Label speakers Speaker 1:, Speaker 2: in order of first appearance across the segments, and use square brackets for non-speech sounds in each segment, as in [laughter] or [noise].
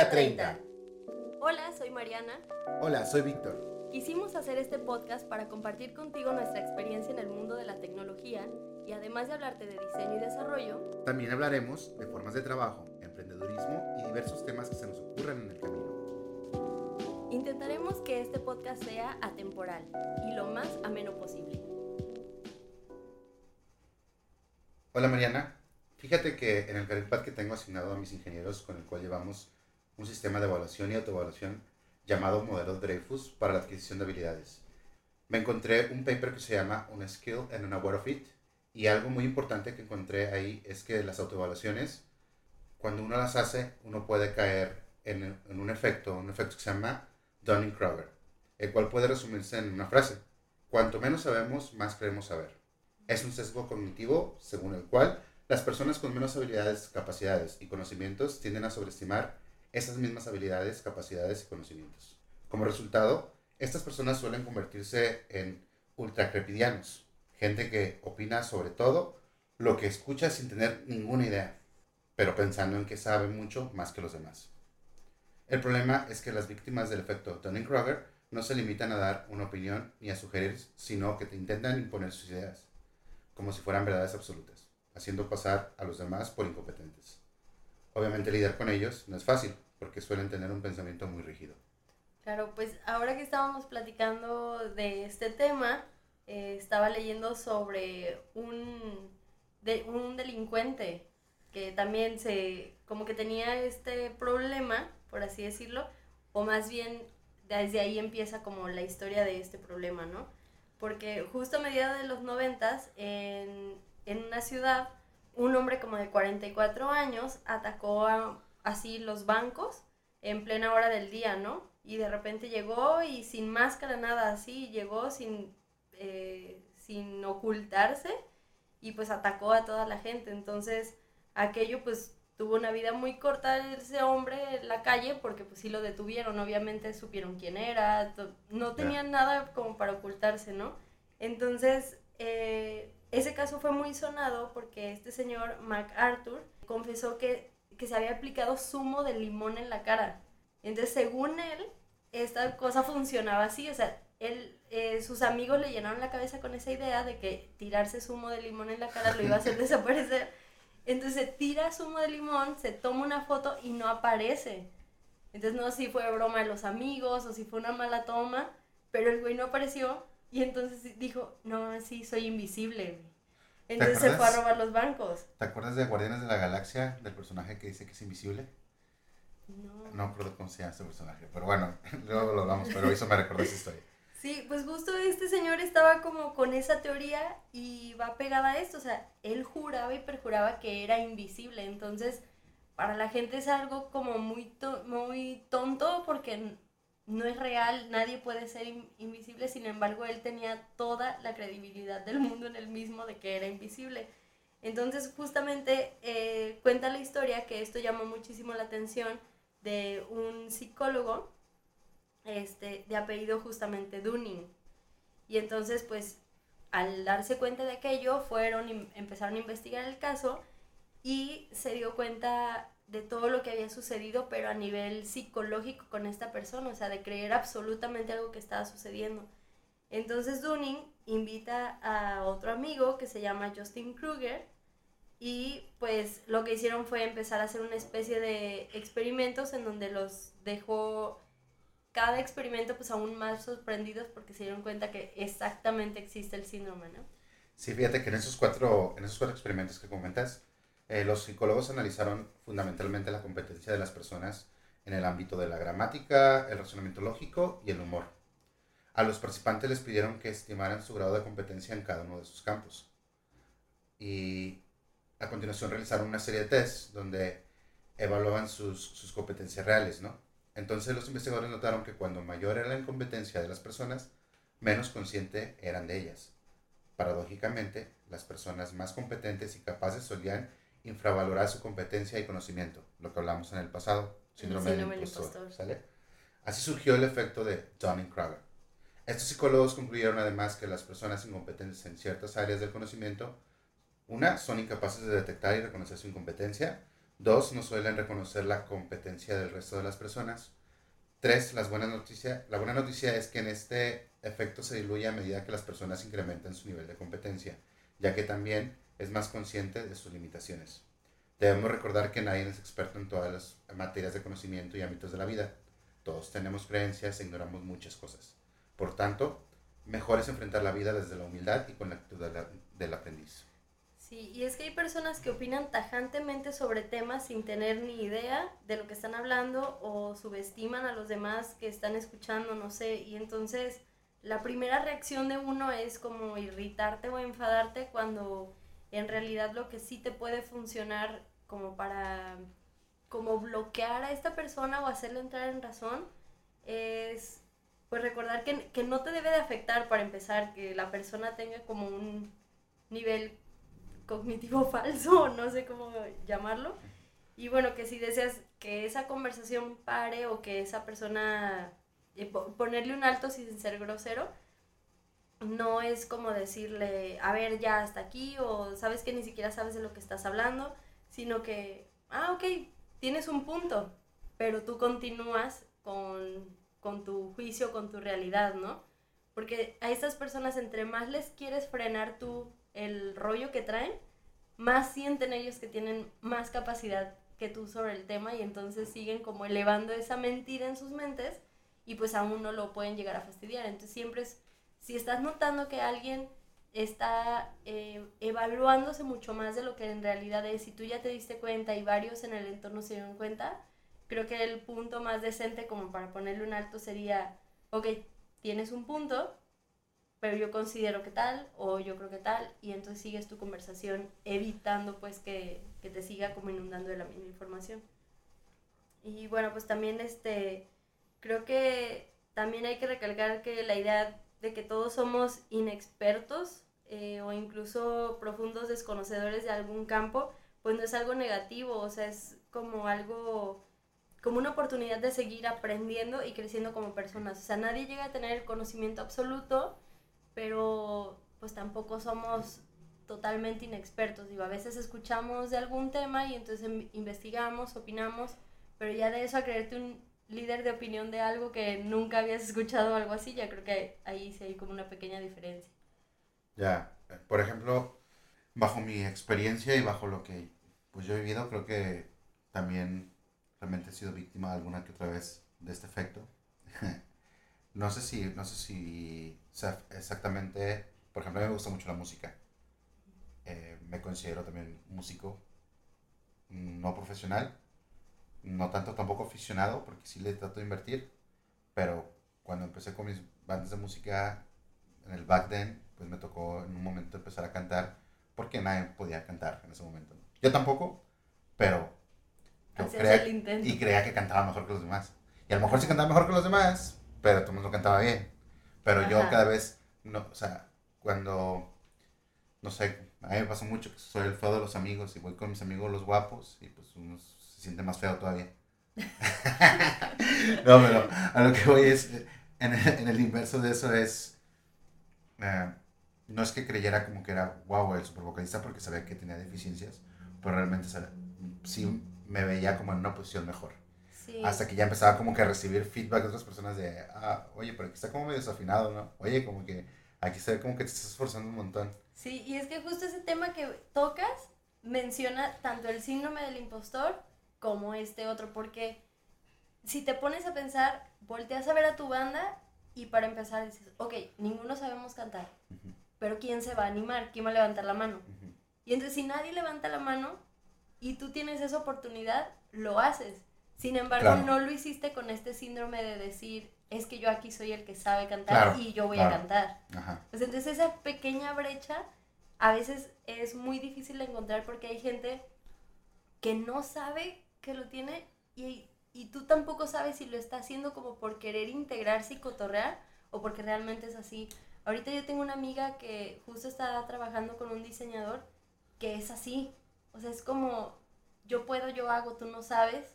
Speaker 1: Día 30.
Speaker 2: Hola, soy Mariana.
Speaker 1: Hola, soy Víctor.
Speaker 2: Quisimos hacer este podcast para compartir contigo nuestra experiencia en el mundo de la tecnología y además de hablarte de diseño y desarrollo,
Speaker 1: También hablaremos de formas de trabajo, emprendedurismo y diversos temas que se nos ocurran en el camino.
Speaker 2: intentaremos que este podcast sea atemporal y lo más ameno posible.
Speaker 1: Hola Mariana, fíjate que en el career que tengo asignado a mis ingenieros con el cual llevamos un sistema de evaluación y autoevaluación llamado modelo Dreyfus para la adquisición de habilidades. Me encontré un paper que se llama Un Skill and an Aware of It y algo muy importante que encontré ahí es que las autoevaluaciones, cuando uno las hace, uno puede caer en, un efecto, un efecto que se llama Dunning-Kruger, el cual puede resumirse en una frase. Cuanto menos sabemos, más creemos saber. Es un sesgo cognitivo según el cual las personas con menos habilidades, capacidades y conocimientos tienden a sobreestimar esas mismas habilidades, capacidades y conocimientos. Como resultado, estas personas suelen convertirse en ultracrepidianos, gente que opina sobre todo lo que escucha sin tener ninguna idea, pero pensando en que sabe mucho más que los demás. El problema es que las víctimas del efecto Dunning-Kruger no se limitan a dar una opinión ni a sugerir, sino que te intentan imponer sus ideas, como si fueran verdades absolutas, haciendo pasar a los demás por incompetentes. Obviamente lidiar con ellos no es fácil, porque suelen tener un pensamiento muy rígido.
Speaker 2: Claro, pues ahora que estábamos platicando de este tema, eh, estaba leyendo sobre un, de, un delincuente que también se, como que tenía este problema, por así decirlo, o más bien desde ahí empieza como la historia de este problema, ¿no? Porque justo a mediados de los noventas, en, en una ciudad, un hombre como de 44 años atacó a, así los bancos en plena hora del día, ¿no? Y de repente llegó y sin máscara, nada así, llegó sin, eh, sin ocultarse y pues atacó a toda la gente. Entonces, aquello pues tuvo una vida muy corta ese hombre en la calle porque pues sí lo detuvieron, obviamente supieron quién era, no tenían nada como para ocultarse, ¿no? Entonces, eh, ese caso fue muy sonado porque este señor MacArthur confesó que, que se había aplicado zumo de limón en la cara. Entonces, según él, esta cosa funcionaba así, o sea, él, eh, sus amigos le llenaron la cabeza con esa idea de que tirarse zumo de limón en la cara lo iba a hacer [laughs] desaparecer. Entonces tira zumo de limón, se toma una foto y no aparece. Entonces no sé si fue broma de los amigos o si fue una mala toma, pero el güey no apareció y entonces dijo, no, sí, soy invisible. güey". Entonces se fue a robar los bancos.
Speaker 1: ¿Te acuerdas de Guardianes de la Galaxia, del personaje que dice que es invisible?
Speaker 2: No.
Speaker 1: No me acuerdo cómo se llama ese personaje, pero bueno, [laughs] luego lo hablamos, pero eso me recordó esa historia. [laughs]
Speaker 2: Sí, pues justo este señor estaba como con esa teoría y va pegada a esto, o sea, él juraba y perjuraba que era invisible, entonces para la gente es algo como muy, to- muy tonto porque no es real, nadie puede ser in- invisible, sin embargo él tenía toda la credibilidad del mundo en el mismo de que era invisible. Entonces justamente eh, cuenta la historia que esto llamó muchísimo la atención de un psicólogo este, de apellido justamente Dunning. Y entonces, pues, al darse cuenta de aquello, fueron empezaron a investigar el caso y se dio cuenta de todo lo que había sucedido, pero a nivel psicológico con esta persona, o sea, de creer absolutamente algo que estaba sucediendo. Entonces Dunning invita a otro amigo que se llama Justin Kruger y pues lo que hicieron fue empezar a hacer una especie de experimentos en donde los dejó cada experimento pues aún más sorprendidos porque se dieron cuenta que exactamente existe el síndrome, ¿no?
Speaker 1: Sí, fíjate que en esos cuatro, en esos cuatro experimentos que comentas, eh, los psicólogos analizaron fundamentalmente la competencia de las personas en el ámbito de la gramática, el razonamiento lógico y el humor. A los participantes les pidieron que estimaran su grado de competencia en cada uno de sus campos. Y a continuación realizaron una serie de tests donde evaluaban sus, sus competencias reales, ¿no? Entonces los investigadores notaron que cuando mayor era la incompetencia de las personas, menos consciente eran de ellas. Paradójicamente, las personas más competentes y capaces solían infravalorar su competencia y conocimiento, lo que hablamos en el pasado, síndrome,
Speaker 2: síndrome
Speaker 1: del impostor. ¿sale? Así surgió el efecto de Dunning-Kruger. Estos psicólogos concluyeron además que las personas incompetentes en ciertas áreas del conocimiento, una, son incapaces de detectar y reconocer su incompetencia, Dos, no suelen reconocer la competencia del resto de las personas. Tres, las buenas noticias. La buena noticia es que en este efecto se diluye a medida que las personas incrementan su nivel de competencia, ya que también es más consciente de sus limitaciones. Debemos recordar que nadie es experto en todas las materias de conocimiento y ámbitos de la vida. Todos tenemos creencias e ignoramos muchas cosas. Por tanto, mejor es enfrentar la vida desde la humildad y con la actitud del aprendiz.
Speaker 2: Sí, y es que hay personas que opinan tajantemente sobre temas sin tener ni idea de lo que están hablando o subestiman a los demás que están escuchando, no sé, y entonces la primera reacción de uno es como irritarte o enfadarte cuando en realidad lo que sí te puede funcionar como para como bloquear a esta persona o hacerle entrar en razón es pues recordar que, que no te debe de afectar para empezar que la persona tenga como un nivel cognitivo [laughs] falso, no sé cómo llamarlo. Y bueno, que si deseas que esa conversación pare o que esa persona, eh, ponerle un alto sin ser grosero, no es como decirle, a ver, ya hasta aquí, o sabes que ni siquiera sabes de lo que estás hablando, sino que, ah, ok, tienes un punto, pero tú continúas con, con tu juicio, con tu realidad, ¿no? Porque a estas personas, entre más les quieres frenar tú el rollo que traen, más sienten ellos que tienen más capacidad que tú sobre el tema y entonces siguen como elevando esa mentira en sus mentes y pues aún no lo pueden llegar a fastidiar. Entonces siempre es, si estás notando que alguien está eh, evaluándose mucho más de lo que en realidad es, si tú ya te diste cuenta y varios en el entorno se dieron cuenta, creo que el punto más decente como para ponerle un alto sería, ok, tienes un punto, pero yo considero que tal o yo creo que tal y entonces sigues tu conversación evitando pues que, que, te siga como inundando de la misma información. Y bueno, pues también este, creo que también hay que recalcar que la idea de que todos somos inexpertos eh, o incluso profundos desconocedores de algún campo, pues no es algo negativo, o sea, es como algo, como una oportunidad de seguir aprendiendo y creciendo como personas. O sea, nadie llega a tener conocimiento absoluto, pero pues tampoco somos totalmente inexpertos. Digo, a veces escuchamos de algún tema y entonces investigamos, opinamos, pero ya de eso a creerte un líder de opinión de algo que nunca habías escuchado algo así, ya creo que ahí sí hay como una pequeña diferencia.
Speaker 1: Ya, por ejemplo, bajo mi experiencia y bajo lo que pues yo he vivido, creo que también realmente he sido víctima alguna que otra vez de este efecto. [laughs] no sé si, no sé si sea, exactamente, por ejemplo, a mí me gusta mucho la música. Eh, me considero también músico no profesional, no tanto tampoco aficionado, porque sí le trato de invertir, pero cuando empecé con mis bandas de música en el back then, pues me tocó en un momento empezar a cantar, porque nadie podía cantar en ese momento. Yo tampoco, pero yo creía, y creía que cantaba mejor que los demás. Y a lo mejor sí cantaba mejor que los demás, pero todo el mundo cantaba bien. Pero yo cada vez, no, o sea, cuando, no sé, a mí me pasa mucho que soy el feo de los amigos y voy con mis amigos los guapos y pues uno se siente más feo todavía. [laughs] no, pero a lo que voy es, en el, en el inverso de eso es, eh, no es que creyera como que era wow el super vocalista porque sabía que tenía deficiencias, pero realmente sí me veía como en una posición mejor. Hasta que ya empezaba como que a recibir feedback de otras personas de, ah, oye, pero aquí está como medio desafinado, ¿no? Oye, como que aquí se ve como que te estás esforzando un montón.
Speaker 2: Sí, y es que justo ese tema que tocas menciona tanto el síndrome del impostor como este otro, porque si te pones a pensar, volteas a ver a tu banda y para empezar dices, ok, ninguno sabemos cantar, pero ¿quién se va a animar? ¿Quién va a levantar la mano? Y entonces si nadie levanta la mano y tú tienes esa oportunidad, lo haces. Sin embargo, no lo hiciste con este síndrome de decir, es que yo aquí soy el que sabe cantar y yo voy a cantar. Pues entonces esa pequeña brecha a veces es muy difícil de encontrar porque hay gente que no sabe que lo tiene y, y tú tampoco sabes si lo está haciendo como por querer integrarse y cotorrear o porque realmente es así. Ahorita yo tengo una amiga que justo está trabajando con un diseñador que es así. O sea, es como yo puedo, yo hago, tú no sabes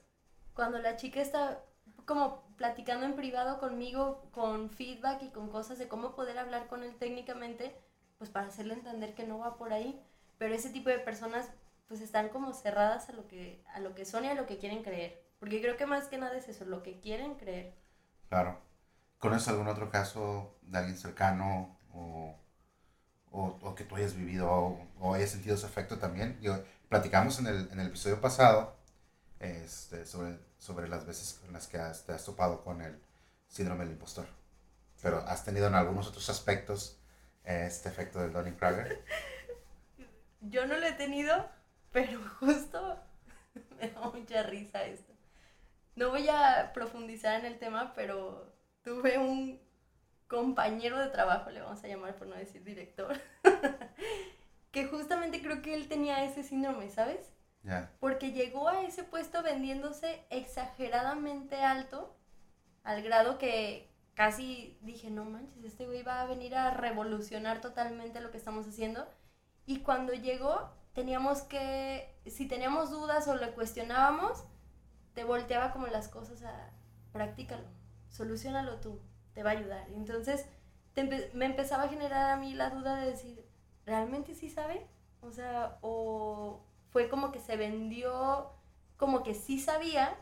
Speaker 2: cuando la chica está como platicando en privado conmigo con feedback y con cosas de cómo poder hablar con él técnicamente, pues para hacerle entender que no va por ahí. Pero ese tipo de personas pues están como cerradas a lo que, a lo que son y a lo que quieren creer. Porque creo que más que nada es eso, lo que quieren creer.
Speaker 1: Claro. ¿Conoces algún otro caso de alguien cercano o, o, que tú hayas vivido o, hayas sentido ese efecto también? Yo, platicamos en el, en el episodio pasado este, sobre, sobre las veces en las que has, te has topado con el síndrome del impostor. Pero has tenido en algunos otros aspectos este efecto del Dunning-Kruger. [laughs]
Speaker 2: Yo no lo he tenido, pero [laughs] justo [laughs] me da mucha risa esto. No voy a profundizar en el tema, pero tuve un compañero de trabajo, le vamos a llamar por no decir director, [laughs] que justamente creo que él tenía ese síndrome, ¿sabes? Porque llegó a ese puesto vendiéndose exageradamente alto, al grado que casi dije, no manches, este güey va a venir a revolucionar totalmente lo que estamos haciendo. Y cuando llegó, teníamos que, si teníamos dudas o le cuestionábamos, te volteaba como las cosas a, practícalo, solucionalo tú, te va a ayudar. Entonces, me empezaba a generar a mí la duda de decir, ¿realmente sí sabe? O sea, o fue como que se vendió como que sí sabía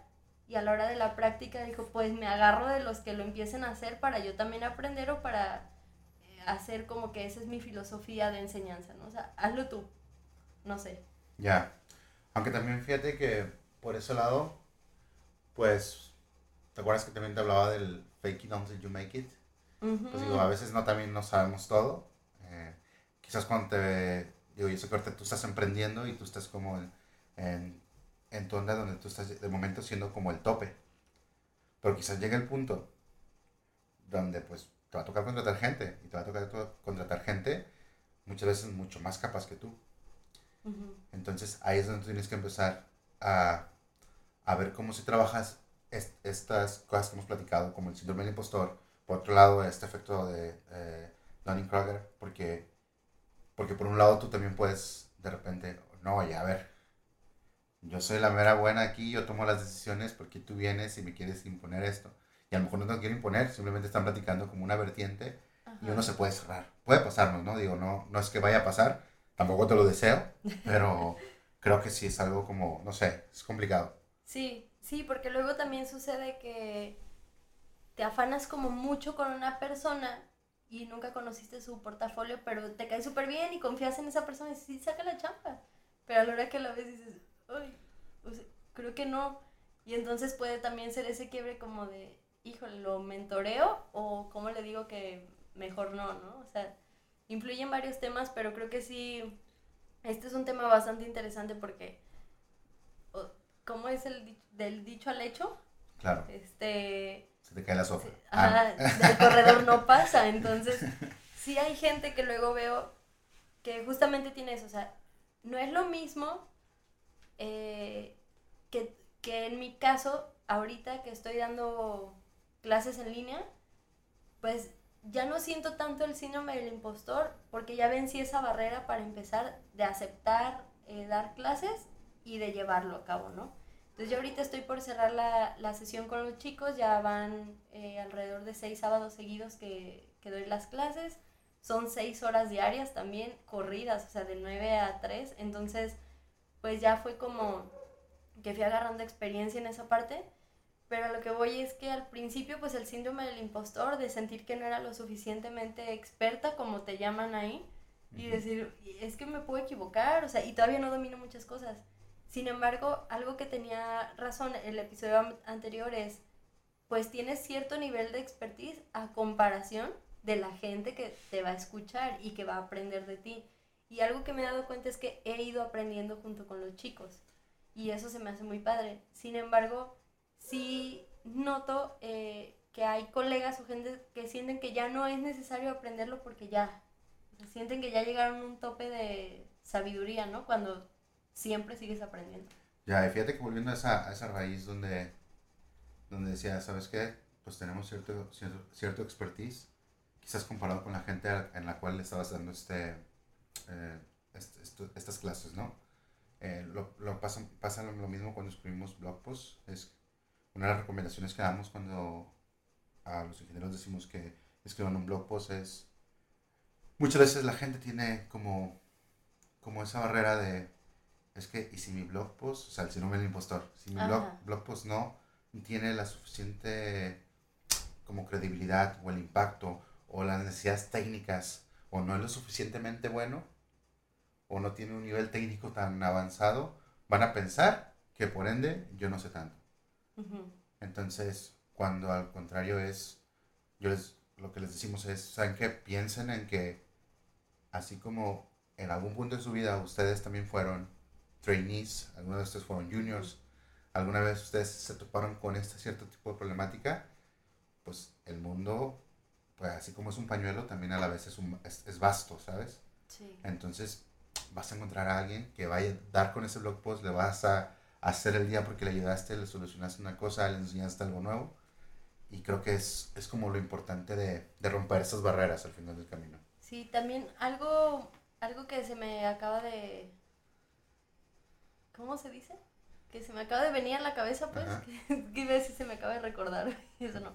Speaker 2: y a la hora de la práctica dijo, pues me agarro de los que lo empiecen a hacer para yo también aprender o para eh, hacer como que esa es mi filosofía de enseñanza, ¿no? O sea, hazlo tú, no sé.
Speaker 1: Ya, aunque también fíjate que por ese lado, pues, ¿te acuerdas que también te hablaba del fake it until you make it? Pues digo, a veces no también no sabemos todo. Eh, quizás cuando te digo, yo sé que ahorita tú estás emprendiendo y tú estás como en, en, en tu onda donde tú estás de momento siendo como el tope. Pero quizás llegue el punto donde pues te va a tocar contratar gente y te va a tocar contratar gente muchas veces mucho más capaz que tú. Entonces ahí es donde tienes que empezar a, a ver cómo si trabajas estas cosas que hemos platicado, como el síndrome del impostor, por otro lado este efecto de eh, Dunning-Kruger, porque porque por un lado tú también puedes de repente, no, ya a ver, yo soy la mera buena aquí, yo tomo las decisiones porque tú vienes y me quieres imponer esto. Y a lo mejor no te quiero imponer, simplemente están platicando como una vertiente y uno se puede cerrar. Puede pasarnos, ¿no? Digo, no, no es que vaya a pasar, tampoco te lo deseo, pero creo que sí es algo como, no sé, es complicado.
Speaker 2: Sí, sí, porque luego también sucede que te afanas como mucho con una persona y nunca conociste su portafolio, pero te cae súper bien y confías en esa persona y sí, saca la chamba. Pero a la hora que la ves dices, uy, creo que no. Y entonces puede también ser ese quiebre como de, híjole, ¿lo mentoreo o cómo le digo que mejor no, no? O sea, influyen varios temas, pero creo que sí, este es un tema bastante interesante porque, ¿cómo es el del dicho al hecho?
Speaker 1: Claro.
Speaker 2: Este
Speaker 1: se te cae la sopa.
Speaker 2: Ah. del corredor no [laughs] pasa. Entonces, sí hay gente que luego veo que justamente tiene eso. O sea, no es lo mismo eh, que, que en mi caso, ahorita que estoy dando clases en línea, pues ya no siento tanto el síndrome del impostor porque ya vencí esa barrera para empezar de aceptar eh, dar clases y de llevarlo a cabo, ¿no? Entonces yo ahorita estoy por cerrar la, la sesión con los chicos, ya van eh, alrededor de seis sábados seguidos que, que, doy las clases, son seis horas diarias también corridas, o sea, de 9 a 3, entonces pues ya fue como que fui agarrando experiencia en esa parte, pero lo que voy es que al principio pues el síndrome del impostor, de sentir que no era lo suficientemente experta como te llaman ahí, y decir, es que me puedo equivocar, o sea, y todavía no domino muchas cosas. Sin embargo, algo que tenía razón el episodio anterior es, pues tienes cierto nivel de expertise a comparación de la gente que te va a escuchar y que va a aprender de ti. Y algo que me he dado cuenta es que he ido aprendiendo junto con los chicos. Y eso se me hace muy padre. Sin embargo, sí noto eh, que hay colegas o gente que sienten que ya no es necesario aprenderlo porque ya, sienten que ya llegaron a un tope de sabiduría, ¿no? Cuando siempre sigues aprendiendo.
Speaker 1: Ya, y fíjate que volviendo a esa, a esa raíz donde, donde decía, ¿sabes qué? Pues tenemos cierto, cierto, expertise, quizás comparado con la gente en la cual le estabas dando este, eh, estas clases, ¿no? Eh, lo, lo pasa, pasa, lo mismo cuando escribimos blog posts. Es una de las recomendaciones que damos cuando a los ingenieros decimos que escriban un blog post es muchas veces la gente tiene como, como esa barrera de es que, ¿y si mi blog post, o sea, el síndrome del impostor, si mi blog, blog post no tiene la suficiente como credibilidad o el impacto o las necesidades técnicas o no es lo suficientemente bueno o no tiene un nivel técnico tan avanzado, van a pensar que por ende yo no sé tanto. Entonces, cuando al contrario es, yo les, lo que les decimos es, ¿saben qué? Piensen en que así como en algún punto de su vida ustedes también fueron trainees, alguna vez ustedes fueron juniors, alguna vez ustedes se toparon con este cierto tipo de problemática, pues el mundo, pues así como es un pañuelo, también a la vez es, un, es, vasto, ¿sabes? Sí. Entonces vas a encontrar a alguien que vaya a dar con ese blog post, le vas a hacer el día porque le ayudaste, le solucionaste una cosa, le enseñaste algo nuevo. Y creo que es, es como lo importante de, de romper esas barreras al final del camino.
Speaker 2: Sí, también algo, algo que se me acaba de... ¿Cómo se dice? Que se me acaba de venir a la cabeza, pues, [laughs] que, que si se me acaba de recordar, [laughs] eso no.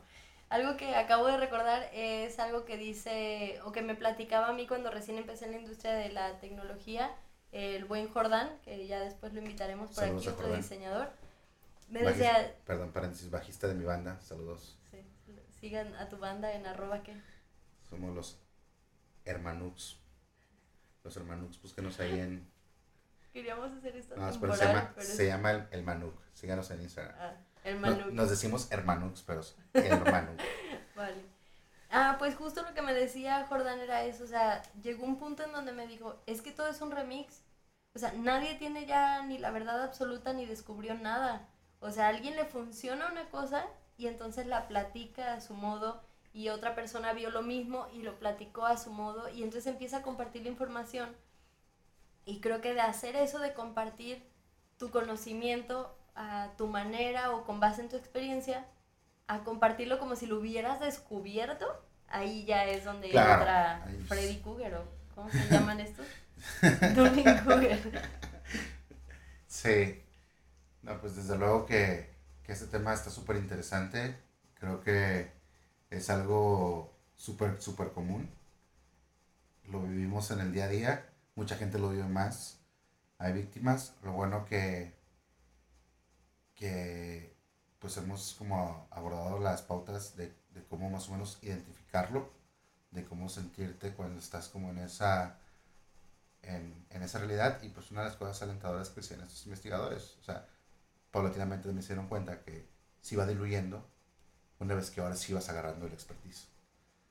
Speaker 2: Algo que acabo de recordar es algo que dice, o que me platicaba a mí cuando recién empecé en la industria de la tecnología, el buen Jordán, que ya después lo invitaremos por aquí, otro diseñador.
Speaker 1: Me decía... Perdón, paréntesis, bajista de mi banda, saludos. Sí,
Speaker 2: sigan a tu banda en arroba que...
Speaker 1: Somos los Hermanux. Los Hermanux, búsquenos ahí en... [laughs]
Speaker 2: Queríamos hacer esto.
Speaker 1: No, se llama, se llama el, el Manuk. Síganos en Instagram. Ah nos decimos hermanux, pero hermanux. [laughs]
Speaker 2: vale. Ah, pues justo lo que me decía Jordan era eso, o sea, llegó un punto en donde me dijo, es que todo es un remix. O sea, nadie tiene ya ni la verdad absoluta ni descubrió nada. O sea, alguien le funciona una cosa y entonces la platica a su modo y otra persona vio lo mismo y lo platicó a su modo y entonces empieza a compartir la información. Y creo que de hacer eso, de compartir tu conocimiento, a tu manera o con base en tu experiencia, a compartirlo como si lo hubieras descubierto, ahí ya es donde entra Freddy Cougar o ¿cómo se llaman estos? [laughs] Dunning Cougar.
Speaker 1: Sí. No, pues desde luego que, que este tema está súper interesante. Creo que es algo súper, súper común. Lo vivimos en el día a día. Mucha gente lo vive más. Hay víctimas. Lo bueno que que pues hemos como abordado las pautas de, de, cómo más o menos identificarlo, de cómo sentirte cuando estás como en esa, en, en esa realidad. Y pues una de las cosas alentadoras que decían estos investigadores, o sea, paulatinamente me hicieron cuenta que se iba diluyendo una vez que ahora sí vas agarrando el expertise.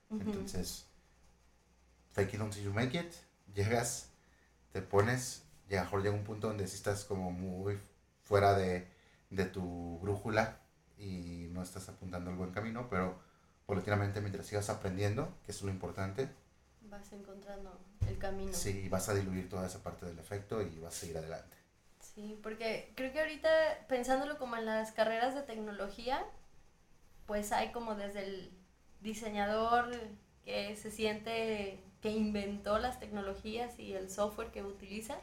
Speaker 1: Entonces, fake it until you make it, llegas, te pones, y a mejor llega un punto donde sí estás como muy fuera de de tu brújula y no estás apuntando el buen camino, pero paulatinamente mientras sigas aprendiendo, que es lo importante,
Speaker 2: vas encontrando el camino.
Speaker 1: Sí, vas a diluir toda esa parte del efecto y vas a seguir adelante.
Speaker 2: Sí, porque creo que ahorita pensándolo como en las carreras de tecnología, pues hay como desde el diseñador que se siente que inventó las tecnologías y el software que utiliza,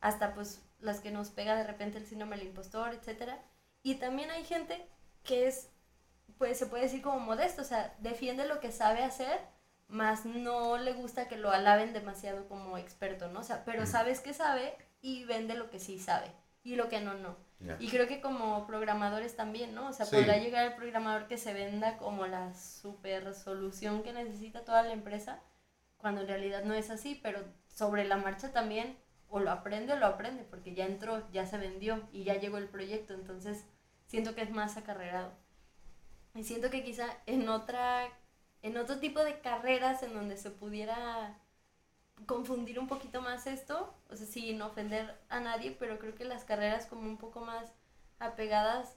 Speaker 2: hasta pues las que nos pega de repente el síndrome del impostor, etc. Y también hay gente que es, pues se puede decir como modesto, o sea, defiende lo que sabe hacer, más no le gusta que lo alaben demasiado como experto, ¿no? O sea, pero sabes que sabe y vende lo que sí sabe y lo que no, no. Y creo que como programadores también, ¿no? O sea, podrá llegar el programador que se venda como la super solución que necesita toda la empresa, cuando en realidad no es así, pero sobre la marcha también o lo aprende o lo aprende, porque ya entró, ya se vendió y ya llegó el proyecto, entonces siento que es más acarrerado. Y siento que quizá en otra, en otro tipo de carreras en donde se pudiera confundir un poquito más esto, o sea, sin ofender a nadie, pero creo que las carreras como un poco más apegadas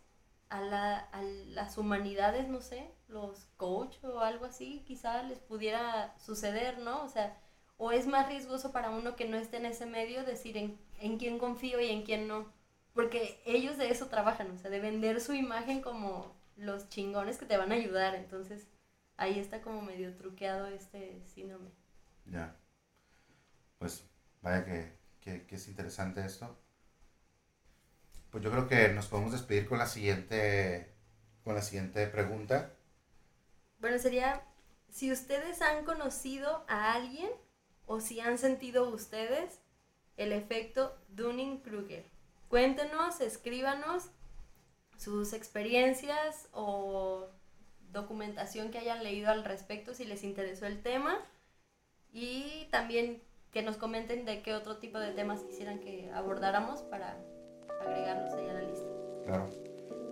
Speaker 2: a, la, a las humanidades, no sé, los coach o algo así, quizá les pudiera suceder, ¿no? O sea, o es más riesgoso para uno que no esté en ese medio decir en, en quién confío y en quién no. Porque ellos de eso trabajan, o sea, de vender su imagen como los chingones que te van a ayudar. Entonces, ahí está como medio truqueado este síndrome.
Speaker 1: Ya. Pues vaya que, que, es interesante esto. Pues yo creo que nos podemos despedir con la siguiente, con la siguiente pregunta.
Speaker 2: Bueno, sería, si ustedes han conocido a alguien o si han sentido ustedes el efecto Dunning-Kruger. Cuéntenos, escríbanos sus experiencias o documentación que hayan leído al respecto si les interesó el tema y también que nos comenten de qué otro tipo de temas quisieran que abordáramos para agregarlos ahí a la lista.
Speaker 1: Claro.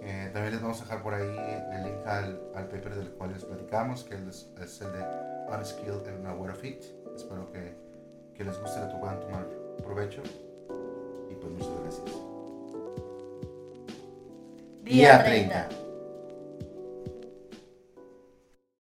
Speaker 1: Eh, también les vamos a dejar por ahí el link al, al paper del cual les platicamos, que es, el de Unskilled and Aware of It. Espero que, que les guste, que puedan tomar provecho. Y pues muchas gracias.
Speaker 2: Día 30.